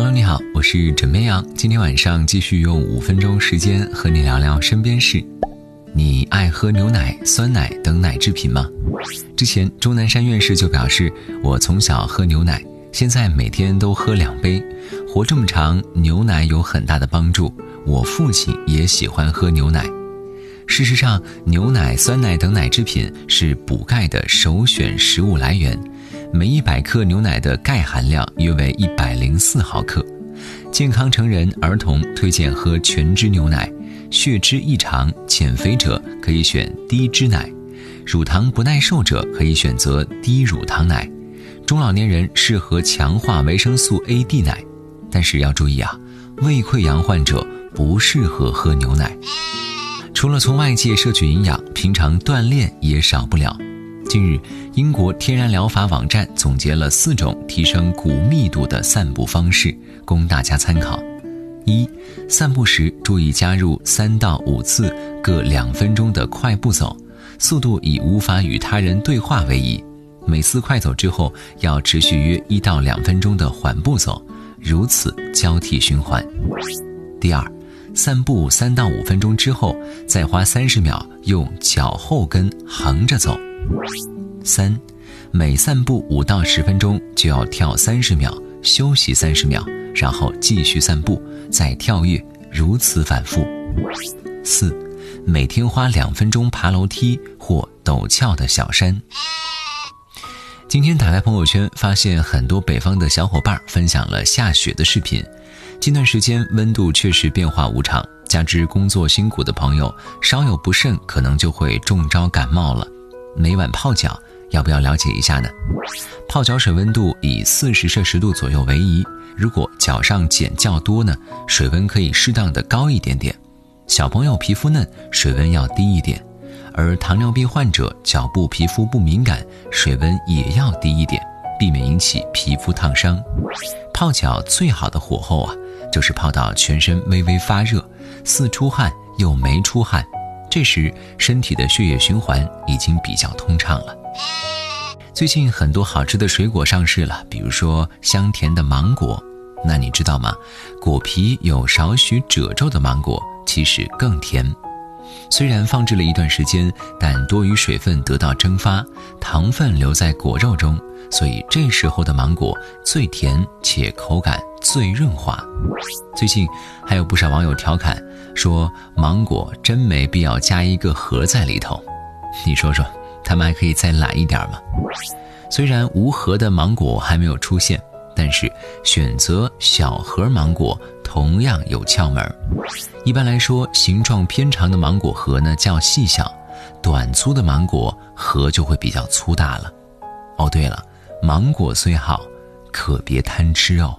Hello，你好，我是枕边羊。今天晚上继续用五分钟时间和你聊聊身边事。你爱喝牛奶、酸奶等奶制品吗？之前钟南山院士就表示，我从小喝牛奶，现在每天都喝两杯。活这么长，牛奶有很大的帮助。我父亲也喜欢喝牛奶。事实上，牛奶、酸奶等奶制品是补钙的首选食物来源。每一百克牛奶的钙含量约为一百零四毫克。健康成人、儿童推荐喝全脂牛奶。血脂异常、减肥者可以选低脂奶，乳糖不耐受者可以选择低乳糖奶，中老年人适合强化维生素 A、D 奶，但是要注意啊，胃溃疡患者不适合喝牛奶。除了从外界摄取营养，平常锻炼也少不了。近日，英国天然疗法网站总结了四种提升骨密度的散步方式，供大家参考。一，散步时注意加入三到五次各两分钟的快步走，速度以无法与他人对话为宜。每次快走之后，要持续约一到两分钟的缓步走，如此交替循环。第二，散步三到五分钟之后，再花三十秒用脚后跟横着走。三，每散步五到十分钟就要跳三十秒，休息三十秒。然后继续散步，再跳跃，如此反复。四，每天花两分钟爬楼梯或陡峭的小山。今天打开朋友圈，发现很多北方的小伙伴分享了下雪的视频。近段时间温度确实变化无常，加之工作辛苦的朋友稍有不慎，可能就会中招感冒了。每晚泡脚，要不要了解一下呢？泡脚水温度以四十摄氏度左右为宜。如果脚上茧较多呢，水温可以适当的高一点点；小朋友皮肤嫩，水温要低一点；而糖尿病患者脚部皮肤不敏感，水温也要低一点，避免引起皮肤烫伤。泡脚最好的火候啊，就是泡到全身微微发热，似出汗又没出汗，这时身体的血液循环已经比较通畅了。最近很多好吃的水果上市了，比如说香甜的芒果。那你知道吗？果皮有少许褶皱的芒果其实更甜。虽然放置了一段时间，但多余水分得到蒸发，糖分留在果肉中，所以这时候的芒果最甜且口感最润滑。最近还有不少网友调侃说，芒果真没必要加一个核在里头。你说说，他们还可以再懒一点吗？虽然无核的芒果还没有出现。但是选择小核芒果同样有窍门一般来说，形状偏长的芒果核呢较细小，短粗的芒果核就会比较粗大了。哦，对了，芒果虽好，可别贪吃哦。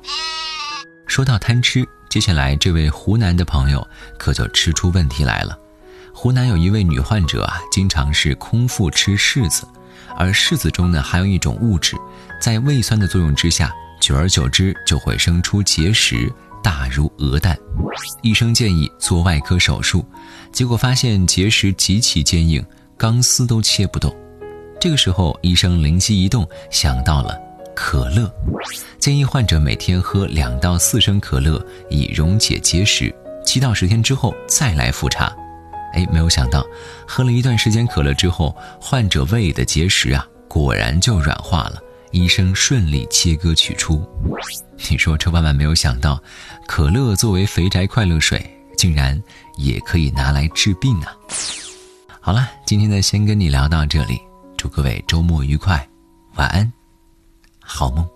说到贪吃，接下来这位湖南的朋友可就吃出问题来了。湖南有一位女患者啊，经常是空腹吃柿子，而柿子中呢含有一种物质，在胃酸的作用之下。久而久之就会生出结石，大如鹅蛋。医生建议做外科手术，结果发现结石极其坚硬，钢丝都切不动。这个时候，医生灵机一动，想到了可乐，建议患者每天喝两到四升可乐，以溶解结石。七到十天之后再来复查。哎，没有想到，喝了一段时间可乐之后，患者胃的结石啊，果然就软化了。医生顺利切割取出，你说这万万没有想到，可乐作为肥宅快乐水，竟然也可以拿来治病呢！好了，今天呢先跟你聊到这里，祝各位周末愉快，晚安，好梦。